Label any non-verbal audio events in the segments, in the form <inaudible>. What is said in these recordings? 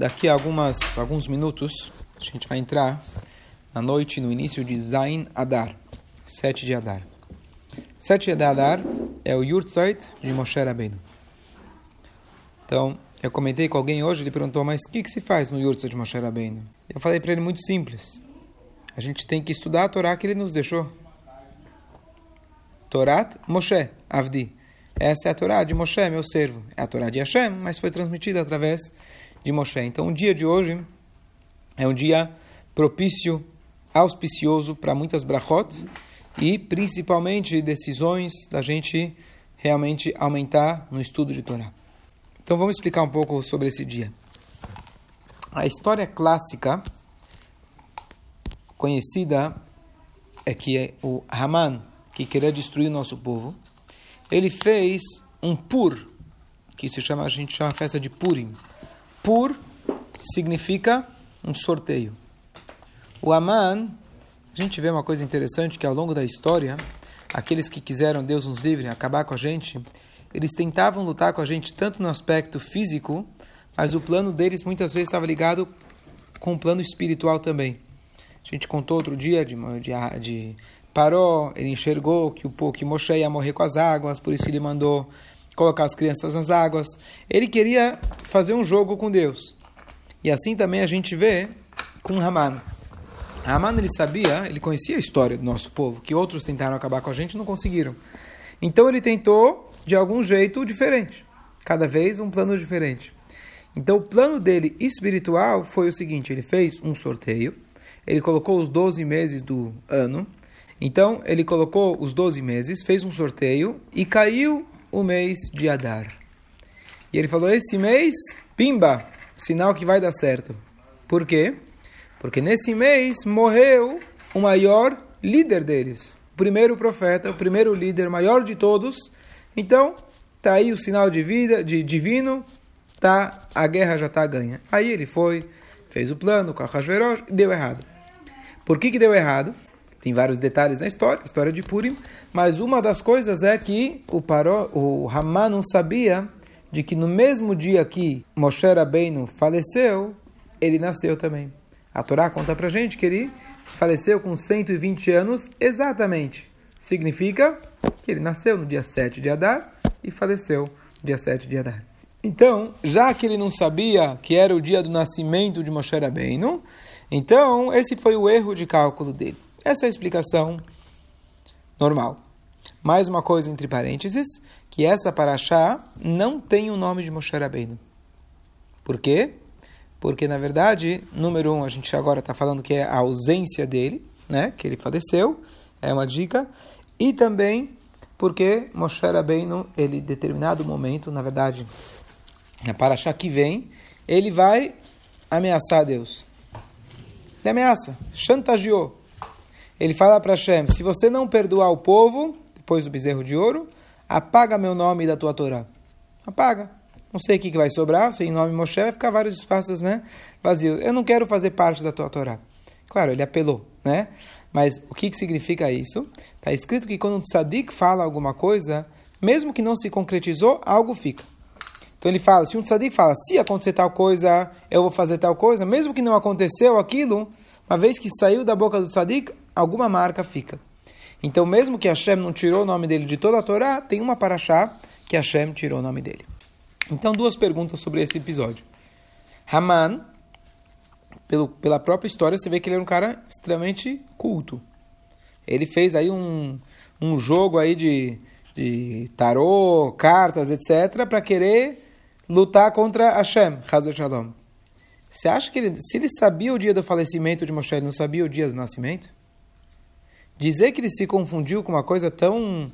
Daqui a algumas, alguns minutos, a gente vai entrar na noite, no início de Zain Adar, 7 de Adar. 7 de Adar é o Yurtzeit de Moshe Rabbeinu. Então, eu comentei com alguém hoje, ele perguntou, mas o que, que se faz no Yurtzeit de Moshe Rabbeinu? Eu falei para ele, muito simples. A gente tem que estudar a Torá que ele nos deixou. Torat Moshe, Avdi. Essa é a Torá de Moshe, meu servo. É a Torá de Hashem, mas foi transmitida através de Moshe. Então, o dia de hoje é um dia propício, auspicioso para muitas brachot e principalmente decisões da gente realmente aumentar no estudo de Torá. Então, vamos explicar um pouco sobre esse dia. A história clássica conhecida é que o Haman, que queria destruir o nosso povo, ele fez um pur, que se chama, a gente chama festa de Purim. Pur significa um sorteio. O Aman, a gente vê uma coisa interessante que ao longo da história, aqueles que quiseram, Deus nos livre, acabar com a gente, eles tentavam lutar com a gente tanto no aspecto físico, mas o plano deles muitas vezes estava ligado com o plano espiritual também. A gente contou outro dia de, de, de Paró, ele enxergou que o que Moshe ia morrer com as águas, por isso ele mandou colocar as crianças nas águas. Ele queria fazer um jogo com Deus. E assim também a gente vê com Haman. Haman ele sabia, ele conhecia a história do nosso povo, que outros tentaram acabar com a gente e não conseguiram. Então ele tentou de algum jeito diferente, cada vez um plano diferente. Então o plano dele espiritual foi o seguinte: ele fez um sorteio, ele colocou os 12 meses do ano então, ele colocou os 12 meses, fez um sorteio e caiu o mês de Adar. E ele falou: Esse mês, pimba, sinal que vai dar certo. Por quê? Porque nesse mês morreu o maior líder deles, o primeiro profeta, o primeiro líder maior de todos. Então, tá aí o sinal de vida, de divino, tá, a guerra já está ganha. Aí ele foi, fez o plano com a Hashverosh e deu errado. Por que, que deu errado? Tem vários detalhes na história, história de Purim, mas uma das coisas é que o, Paró, o Haman não sabia de que no mesmo dia que Moshe Rabbeinu faleceu, ele nasceu também. A Torá conta pra gente que ele faleceu com 120 anos exatamente. Significa que ele nasceu no dia 7 de Adar e faleceu no dia 7 de Adar. Então, já que ele não sabia que era o dia do nascimento de Moshe Rabbeinu, então esse foi o erro de cálculo dele. Essa é a explicação normal. Mais uma coisa entre parênteses, que essa paraxá não tem o nome de Moshe Rabbeinu. Por quê? Porque, na verdade, número um, a gente agora está falando que é a ausência dele, né? que ele faleceu, é uma dica. E também porque Moshe Rabbeinu, ele, em determinado momento, na verdade, na paraxá que vem, ele vai ameaçar Deus. Ele ameaça, chantageou. Ele fala para Hashem: se você não perdoar o povo, depois do bezerro de ouro, apaga meu nome da tua Torá. Apaga. Não sei o que vai sobrar, sem nome Moshe, vai ficar vários espaços né, vazios. Eu não quero fazer parte da tua Torá. Claro, ele apelou, né? Mas o que, que significa isso? Está escrito que quando um tzadik fala alguma coisa, mesmo que não se concretizou, algo fica. Então ele fala, se um tzadik fala, se acontecer tal coisa, eu vou fazer tal coisa, mesmo que não aconteceu aquilo, uma vez que saiu da boca do tzadik, alguma marca fica. Então, mesmo que Hashem não tirou o nome dele de toda a Torá, tem uma paraxá que Hashem tirou o nome dele. Então, duas perguntas sobre esse episódio. Haman, pelo, pela própria história, você vê que ele era um cara extremamente culto. Ele fez aí um, um jogo aí de, de tarô, cartas, etc., para querer lutar contra Hashem, Hazel Shalom. Você acha que ele, se ele sabia o dia do falecimento de Moshe, ele não sabia o dia do nascimento? Dizer que ele se confundiu com uma coisa tão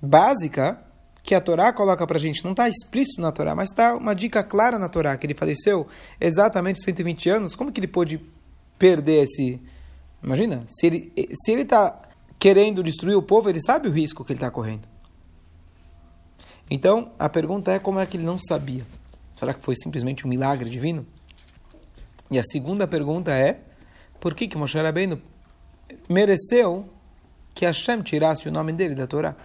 básica que a Torá coloca para a gente, não está explícito na Torá, mas está uma dica clara na Torá, que ele faleceu exatamente 120 anos, como que ele pôde perder esse... Imagina, se ele se ele está querendo destruir o povo, ele sabe o risco que ele está correndo. Então, a pergunta é como é que ele não sabia? Será que foi simplesmente um milagre divino? E a segunda pergunta é, por que que Moshe Rabbeinu mereceu que Hashem tirasse o nome dele da Torá.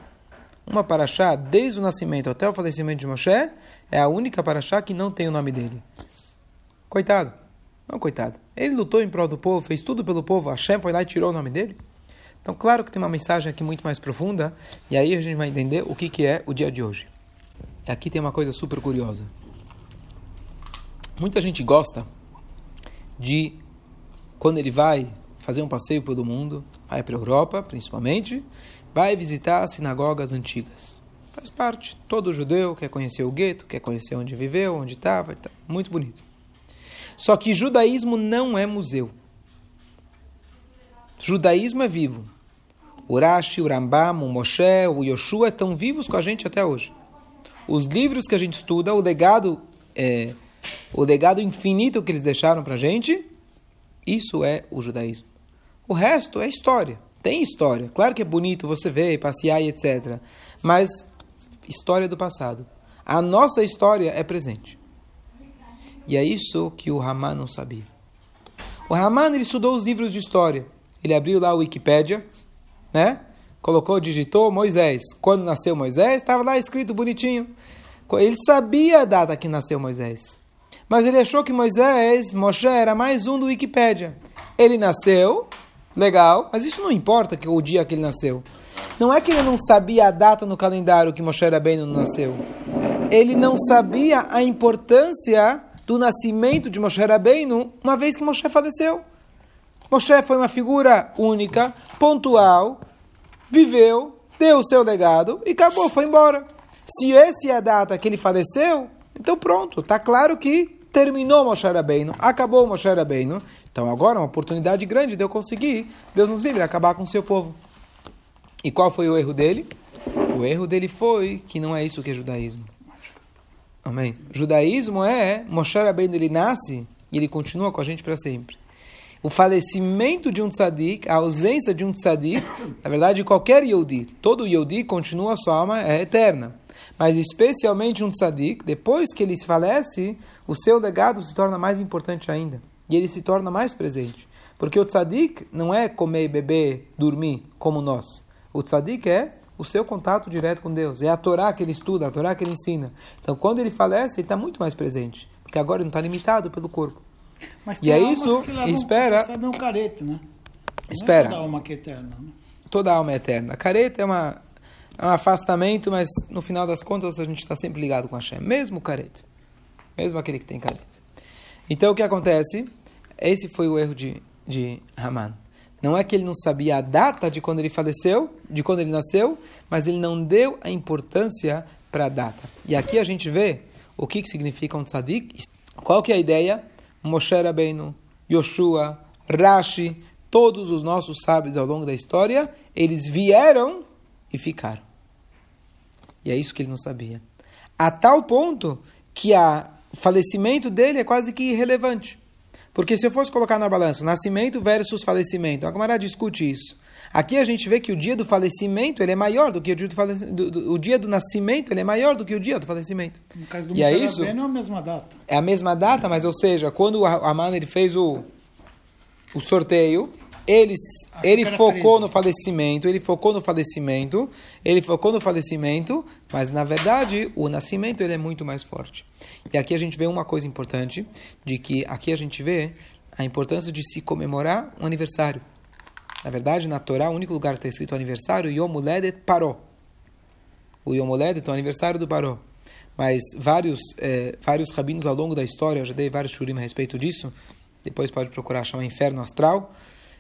Uma paraxá, desde o nascimento até o falecimento de Moshe, é a única paraxá que não tem o nome dele. Coitado. Não, coitado. Ele lutou em prol do povo, fez tudo pelo povo. Hashem foi lá e tirou o nome dele. Então, claro que tem uma mensagem aqui muito mais profunda. E aí a gente vai entender o que, que é o dia de hoje. E aqui tem uma coisa super curiosa. Muita gente gosta de, quando ele vai fazer um passeio pelo mundo, vai para a Europa, principalmente, vai visitar as sinagogas antigas. Faz parte. Todo judeu quer conhecer o gueto, quer conhecer onde viveu, onde estava. Tá. Muito bonito. Só que judaísmo não é museu. Judaísmo é vivo. O Rashi, o Rambam, o Moshe, o Yoshua estão vivos com a gente até hoje. Os livros que a gente estuda, o legado, é, o legado infinito que eles deixaram para a gente, isso é o judaísmo. O resto é história. Tem história. Claro que é bonito você ver, passear e etc. Mas história do passado. A nossa história é presente. E é isso que o Haman não sabia. O Haman ele estudou os livros de história. Ele abriu lá a Wikipédia, né? Colocou, digitou Moisés. Quando nasceu Moisés, estava lá escrito bonitinho. Ele sabia a data que nasceu Moisés. Mas ele achou que Moisés, Moshe, era mais um do Wikipédia. Ele nasceu, legal, mas isso não importa que o dia que ele nasceu. Não é que ele não sabia a data no calendário que Moshe Rabbeinu nasceu. Ele não sabia a importância do nascimento de Moshe Rabbeinu, uma vez que Moshe faleceu. Moshe foi uma figura única, pontual, viveu, deu o seu legado e acabou, foi embora. Se essa é a data que ele faleceu, então pronto, está claro que terminou Moshe Rabbeinu, acabou Moshe Rabbeinu. Então agora é uma oportunidade grande de eu conseguir, Deus nos livre, acabar com o seu povo. E qual foi o erro dele? O erro dele foi que não é isso que é judaísmo. Amém. Judaísmo é Moshe Rabbeinu ele nasce e ele continua com a gente para sempre. O falecimento de um tzadik, a ausência de um tzadik, na verdade qualquer Yodi, todo Yodi continua sua alma é eterna. Mas especialmente um tzadik, depois que ele falece, o seu legado se torna mais importante ainda. E ele se torna mais presente. Porque o tzadik não é comer, beber, dormir como nós. O tzadik é o seu contato direto com Deus. É a Torá que ele estuda, a Torá que ele ensina. Então, quando ele falece, ele está muito mais presente. Porque agora ele não está limitado pelo corpo. Mas e é isso, espera... Um, um careta, né? Espera. Não é toda alma que é eterna. Né? Toda alma é eterna. A careta é, uma, é um afastamento, mas no final das contas a gente está sempre ligado com a Hashem. Mesmo o careta. Mesmo aquele que tem careta. Então, o que acontece? Esse foi o erro de, de Haman. Não é que ele não sabia a data de quando ele faleceu, de quando ele nasceu, mas ele não deu a importância para a data. E aqui a gente vê o que, que significa um tzadik. Qual que é a ideia? Moshe Rabbeinu, Yoshua, Rashi, todos os nossos sábios ao longo da história, eles vieram e ficaram. E é isso que ele não sabia. A tal ponto que o falecimento dele é quase que irrelevante. Porque se eu fosse colocar na balança nascimento versus falecimento, a Gamara discute isso. Aqui a gente vê que o dia do falecimento ele é maior do que o dia do, do, do, o dia do nascimento ele é maior do que o dia do falecimento. No caso do e é isso. é a mesma data. É a mesma data, mas ou seja, quando o Aman ele fez o, o sorteio, ele, ele focou no falecimento, ele focou no falecimento, ele focou no falecimento, mas na verdade o nascimento ele é muito mais forte. E aqui a gente vê uma coisa importante, de que aqui a gente vê a importância de se comemorar um aniversário. Na verdade, na Torá, o único lugar que está escrito aniversário, Yom Uledet Paró. O Yom Uledet é o aniversário do Paró. Mas vários, é, vários rabinos ao longo da história, eu já dei vários shurim a respeito disso, depois pode procurar chamar Inferno Astral,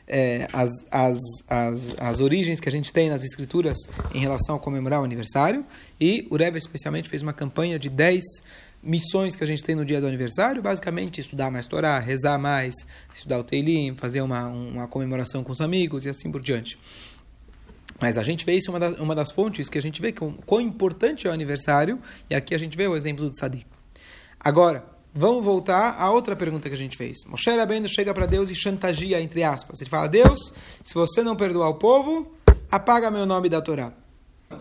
é, as, as, as, as origens que a gente tem nas escrituras em relação a comemorar o aniversário. E o Rebbe especialmente fez uma campanha de 10 missões que a gente tem no dia do aniversário, basicamente estudar mais Torá, rezar mais, estudar o Teilim, fazer uma, uma comemoração com os amigos e assim por diante. Mas a gente vê isso uma, uma das fontes que a gente vê que quão importante é o aniversário, e aqui a gente vê o exemplo do Tzadik. Agora, Vamos voltar à outra pergunta que a gente fez. Moshe Rabbeinu chega para Deus e chantageia, entre aspas. Ele fala, Deus, se você não perdoar o povo, apaga meu nome da Torá.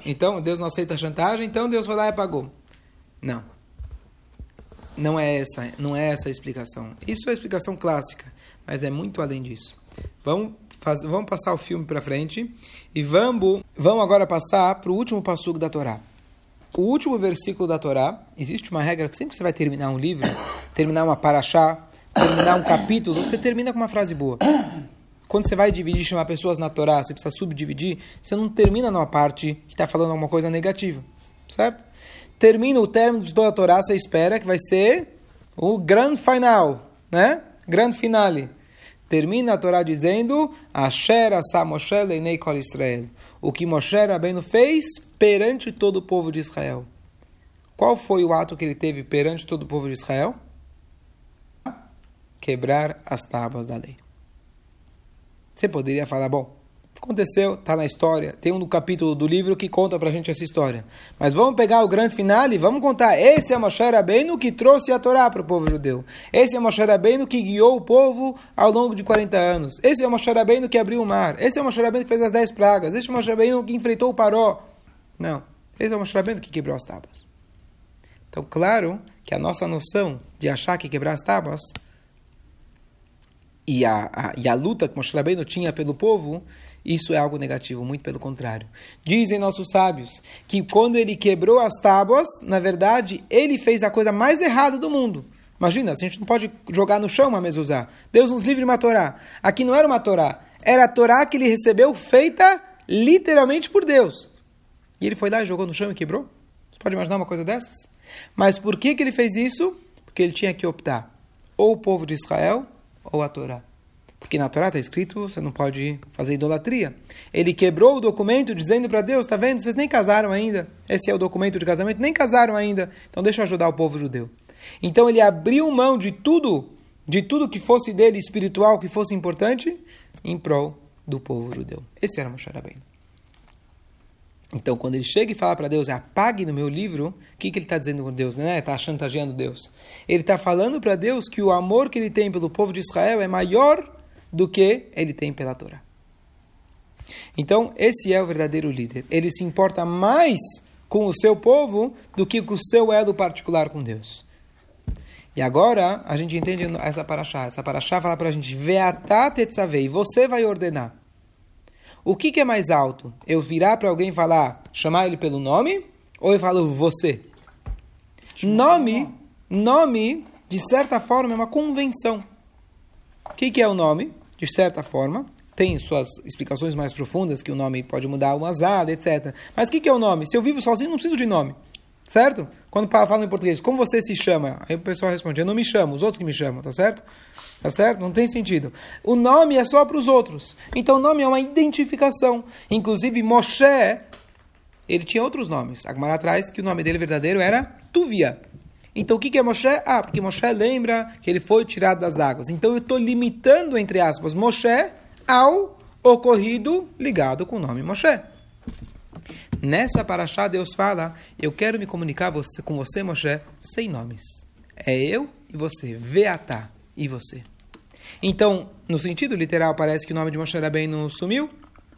Então, Deus não aceita a chantagem, então Deus vai lá e apagou. Não. Não é essa, não é essa a explicação. Isso é a explicação clássica, mas é muito além disso. Vamos, faz, vamos passar o filme para frente e vamos, vamos agora passar para o último passugo da Torá o último versículo da Torá, existe uma regra que sempre que você vai terminar um livro, terminar uma paraxá, terminar um capítulo, você termina com uma frase boa. Quando você vai dividir, chamar pessoas na Torá, você precisa subdividir, você não termina numa parte que está falando alguma coisa negativa, certo? Termina o término de toda a Torá, você espera que vai ser o grande final, né? Grande finale. Termina a Torá dizendo Asher asa Moshe leinei kol Israel. O que Moshe Rabbeinu fez perante todo o povo de Israel. Qual foi o ato que ele teve perante todo o povo de Israel? Quebrar as tábuas da lei. Você poderia falar, bom, aconteceu, está na história, tem um capítulo do livro que conta para a gente essa história. Mas vamos pegar o grande final e vamos contar. Esse é Moshe Rabbeinu que trouxe a Torá para o povo judeu. Esse é Moshe Rabbeinu que guiou o povo ao longo de 40 anos. Esse é Moshe Rabbeinu que abriu o mar. Esse é Moshe Rabbeinu que fez as 10 pragas. Esse é Moshe Rabbeinu que enfrentou o Paró. Não. Esse é Moshe Rabbeinu que quebrou as tábuas. Então, claro que a nossa noção de achar que quebrar as tábuas e a, a, e a luta que Moshe Rabbeinu tinha pelo povo, isso é algo negativo, muito pelo contrário. Dizem nossos sábios que quando ele quebrou as tábuas, na verdade, ele fez a coisa mais errada do mundo. Imagina, a gente não pode jogar no chão uma mezuzá. Deus nos livre uma Torá. Aqui não era uma Torá, era a Torá que ele recebeu feita literalmente por Deus. E ele foi lá e jogou no chão e quebrou? Você pode imaginar uma coisa dessas? Mas por que, que ele fez isso? Porque ele tinha que optar ou o povo de Israel ou a Torá. Porque na Torá está escrito, você não pode fazer idolatria. Ele quebrou o documento dizendo para Deus, está vendo, vocês nem casaram ainda. Esse é o documento de casamento, nem casaram ainda. Então deixa eu ajudar o povo judeu. Então ele abriu mão de tudo, de tudo que fosse dele espiritual, que fosse importante, em prol do povo judeu. Esse era Moshe Rabbeinu. Então, quando ele chega e fala para Deus, apague no meu livro, o que, que ele está dizendo com Deus? Né? Está chantageando Deus. Ele está falando para Deus que o amor que ele tem pelo povo de Israel é maior do que ele tem pela Torá. Então, esse é o verdadeiro líder. Ele se importa mais com o seu povo do que com o seu elo particular com Deus. E agora a gente entende essa paraxá. Essa paraxá fala para a gente: Veatá tetzavei, você vai ordenar. O que, que é mais alto? Eu virar para alguém falar, chamar ele pelo nome? Ou eu falo você? Nome, nome, de certa forma, é uma convenção. O que, que é o nome? De certa forma, tem suas explicações mais profundas, que o nome pode mudar uma azada, etc. Mas o que, que é o nome? Se eu vivo sozinho, não preciso de nome. Certo? Quando fala em português, como você se chama? Aí o pessoal responde, eu não me chamo, os outros que me chamam, tá certo? Tá certo? Não tem sentido. O nome é só para os outros. Então o nome é uma identificação. Inclusive, Moshe, ele tinha outros nomes. A Gemara traz que o nome dele verdadeiro era Tuvia. Então o que é Moshe? Ah, porque Moshe lembra que ele foi tirado das águas. Então eu estou limitando, entre aspas, Moshe ao ocorrido ligado com o nome Moshe. Nessa paraxá, Deus fala: Eu quero me comunicar você, com você, Moshe, sem nomes. É eu e você. Veatá e você. Então, no sentido literal, parece que o nome de Moshe Rabbeinu sumiu,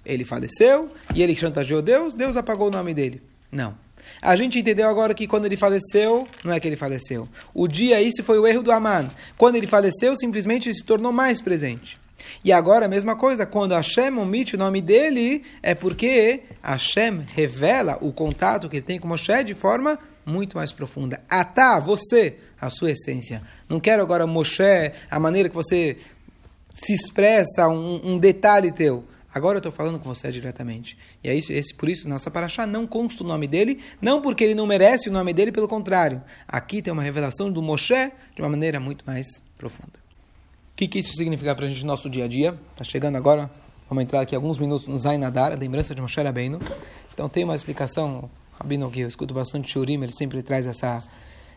ele faleceu, e ele chantageou Deus, Deus apagou o nome dele. Não. A gente entendeu agora que quando ele faleceu, não é que ele faleceu. O dia, isso foi o erro do Aman. Quando ele faleceu, simplesmente ele se tornou mais presente. E agora a mesma coisa, quando Hashem omite o nome dele, é porque Hashem revela o contato que ele tem com Moshe de forma muito mais profunda. Atá, você, a sua essência. Não quero agora Moshe, a maneira que você se expressa, um, um detalhe teu. Agora eu estou falando com você diretamente. E é isso, esse, por isso, nossa paraxá não consta o nome dele, não porque ele não merece o nome dele, pelo contrário. Aqui tem uma revelação do Moshe de uma maneira muito mais profunda. O que, que isso significa para a gente no nosso dia a dia? Está chegando agora, vamos entrar aqui alguns minutos no Zainadar, a lembrança de Moshe Rabbeinu. Então tem uma explicação, Rabino, que eu escuto bastante Shurim, ele sempre traz essa,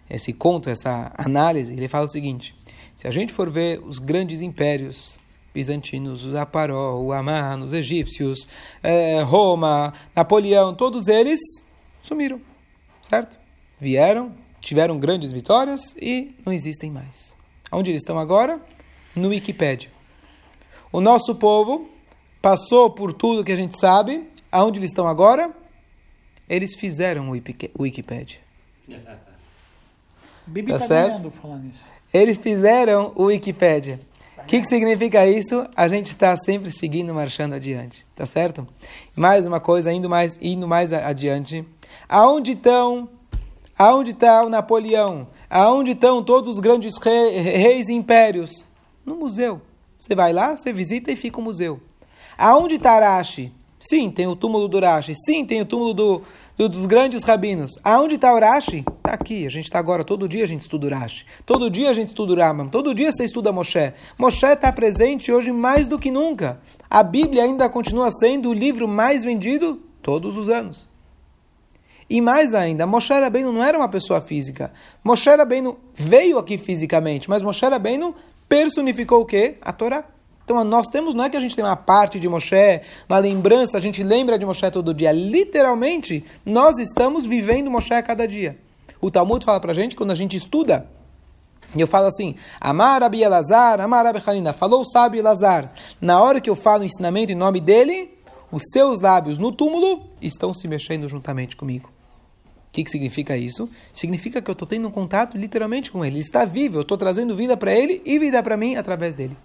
esse conto, essa análise. Ele fala o seguinte, se a gente for ver os grandes impérios, bizantinos, os Aparó, o Amman, os egípcios, é, Roma, Napoleão, todos eles sumiram, certo? Vieram, tiveram grandes vitórias e não existem mais. Onde eles estão agora? No Wikipedia. O nosso povo passou por tudo que a gente sabe. Aonde eles estão agora? Eles fizeram o Wikipedia. <laughs> Bibi Tá tá, certo? falando isso. Eles fizeram o Wikipedia. O que, que significa isso? A gente está sempre seguindo, marchando adiante, tá certo? Mais uma coisa, indo mais, indo mais adiante. Aonde estão Aonde está o Napoleão? Aonde estão todos os grandes re, reis e impérios? No museu. Você vai lá, você visita e fica o museu. Aonde está Arashi? Sim, tem o túmulo do Urashi. Sim, tem o túmulo do, do, dos grandes rabinos. Aonde está Urashi? Está aqui. A gente está agora, todo dia a gente estuda Urashi. Todo dia a gente estuda Rambam. Todo dia você estuda Moshe. Moshe está presente hoje mais do que nunca. A Bíblia ainda continua sendo o livro mais vendido todos os anos. E mais ainda, Moshe Rabbeinu não era uma pessoa física. Moshe Rabbeinu veio aqui fisicamente, mas Moshe Rabbeinu personificou o quê? A Torá. Então nós temos, não é que a gente tem uma parte de Moshe, uma lembrança, a gente lembra de Moshe todo dia. Literalmente, nós estamos vivendo Moshe a cada dia. O Talmud fala pra gente, quando a gente estuda, e eu falo assim, Amar Abi Elazar, Amar Abi Hanina, falou o sábio Elazar. Na hora que eu falo o ensinamento em nome dele, os seus lábios no túmulo estão se mexendo juntamente comigo. O que, que significa isso? Significa que eu estou tendo um contato literalmente com ele. Ele está vivo, eu estou trazendo vida para ele e vida para mim através dele.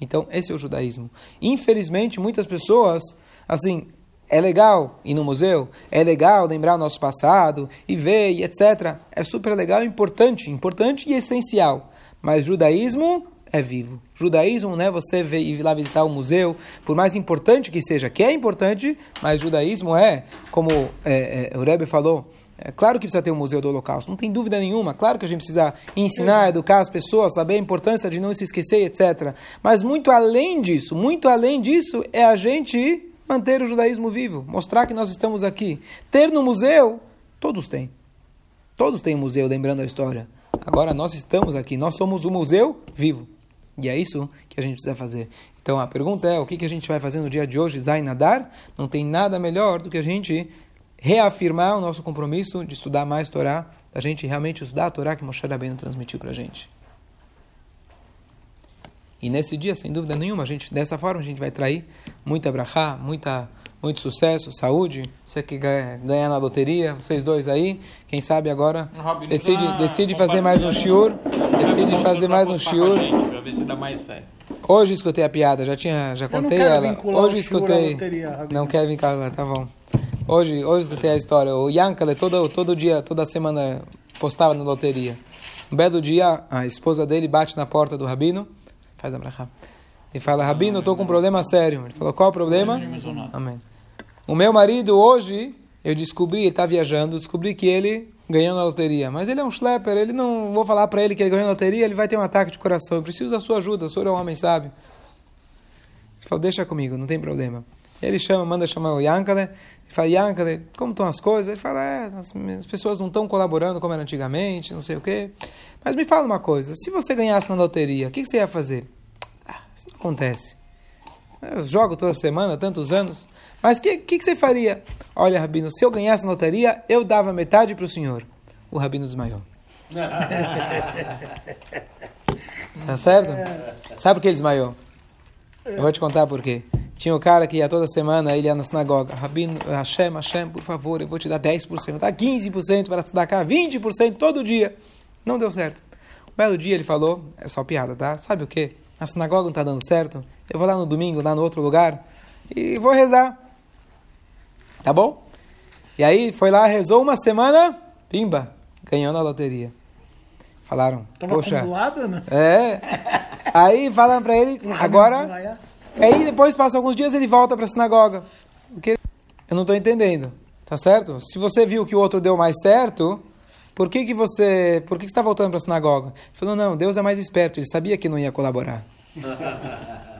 Então, esse é o judaísmo. Infelizmente, muitas pessoas, assim, é legal ir no museu, é legal lembrar o nosso passado e ver e etc. É super legal, importante, importante e essencial. Mas judaísmo é vivo. Judaísmo não é você ir lá visitar o um museu, por mais importante que seja, que é importante, mas judaísmo é, como é, é, o Rebbe falou, é claro que precisa ter um museu do Holocausto, não tem dúvida nenhuma. Claro que a gente precisa ensinar, educar as pessoas, saber a importância de não se esquecer, etc. Mas muito além disso, muito além disso, é a gente manter o judaísmo vivo, mostrar que nós estamos aqui. Ter no museu, todos têm. Todos têm museu, lembrando a história. Agora nós estamos aqui, nós somos o museu vivo. E é isso que a gente precisa fazer. Então a pergunta é: o que, a gente vai fazer no dia de hoje? Zai nadar? Não tem nada melhor do que a gente reafirmar o nosso compromisso de estudar mais Torá, da gente realmente estudar a Torá que Moshe Rabbeinu transmitiu para a gente. E nesse dia, sem dúvida nenhuma, a gente, dessa forma a gente vai trair muita brachá, muita, muito sucesso, saúde. Você que ganha, ganhar na loteria, vocês dois aí, quem sabe agora decide, decide fazer mais um shiur, decide fazer mais um shiur. Para ver se dá mais fé. Hoje escutei a piada, já tinha, já contei ela. Hoje escutei. Loteria, não quer vincular, tá bom. Hoje, hoje escutei a história. O Yankale todo, todo dia, toda semana postava na loteria. Um belo dia, a esposa dele bate na porta do rabino, faz a brachá, e fala, rabino, estou com um problema sério. Ele falou, qual o problema? Amém. O meu marido, hoje, eu descobri, ele está viajando, descobri que ele ganhou na loteria. Mas ele é um schlepper, ele não vou falar para ele que ele ganhou na loteria, ele vai ter um ataque de coração. Eu preciso da sua ajuda, o senhor é um homem sábio. Ele falou, deixa comigo, não tem problema. Ele chama, manda chamar o Yankale, fala, Yankale, como estão as coisas? Ele fala, é, as, as pessoas não estão colaborando como era antigamente, não sei o quê. Mas me fala uma coisa, se você ganhasse na loteria, o que, que você ia fazer? Ah, isso não acontece. Eu jogo toda semana, tantos anos. Mas o que, que, que, você faria? Olha, Rabino, se eu ganhasse na loteria, eu dava metade para o senhor. O Rabino desmaiou. <laughs> tá certo? Sabe por que ele desmaiou? Eu vou te contar por quê. Tinha um cara que ia toda semana, ele ia na sinagoga. Rabino, Hashem, Hashem, por favor, eu vou te dar 10%, dá 15% para te dar cá, 20% todo dia. Não deu certo. Um belo dia ele falou, é só piada, tá? Sabe o quê? A sinagoga não está dando certo. Eu vou lá no domingo, lá no outro lugar, e vou rezar. Tá bom? E aí foi lá, rezou uma semana, pimba, ganhou na loteria. Falaram, Tava poxa. acumulada, né? É. Aí falaram para ele, agora. Aí depois passa alguns dias ele volta para a sinagoga. Porque eu não estou entendendo, tá certo? Se você viu que o outro deu mais certo, por que que você, por que, que você está voltando para a sinagoga? Ele falou não, Deus é mais esperto. Ele sabia que não ia colaborar. <laughs>